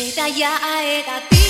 Eta ya eta ti.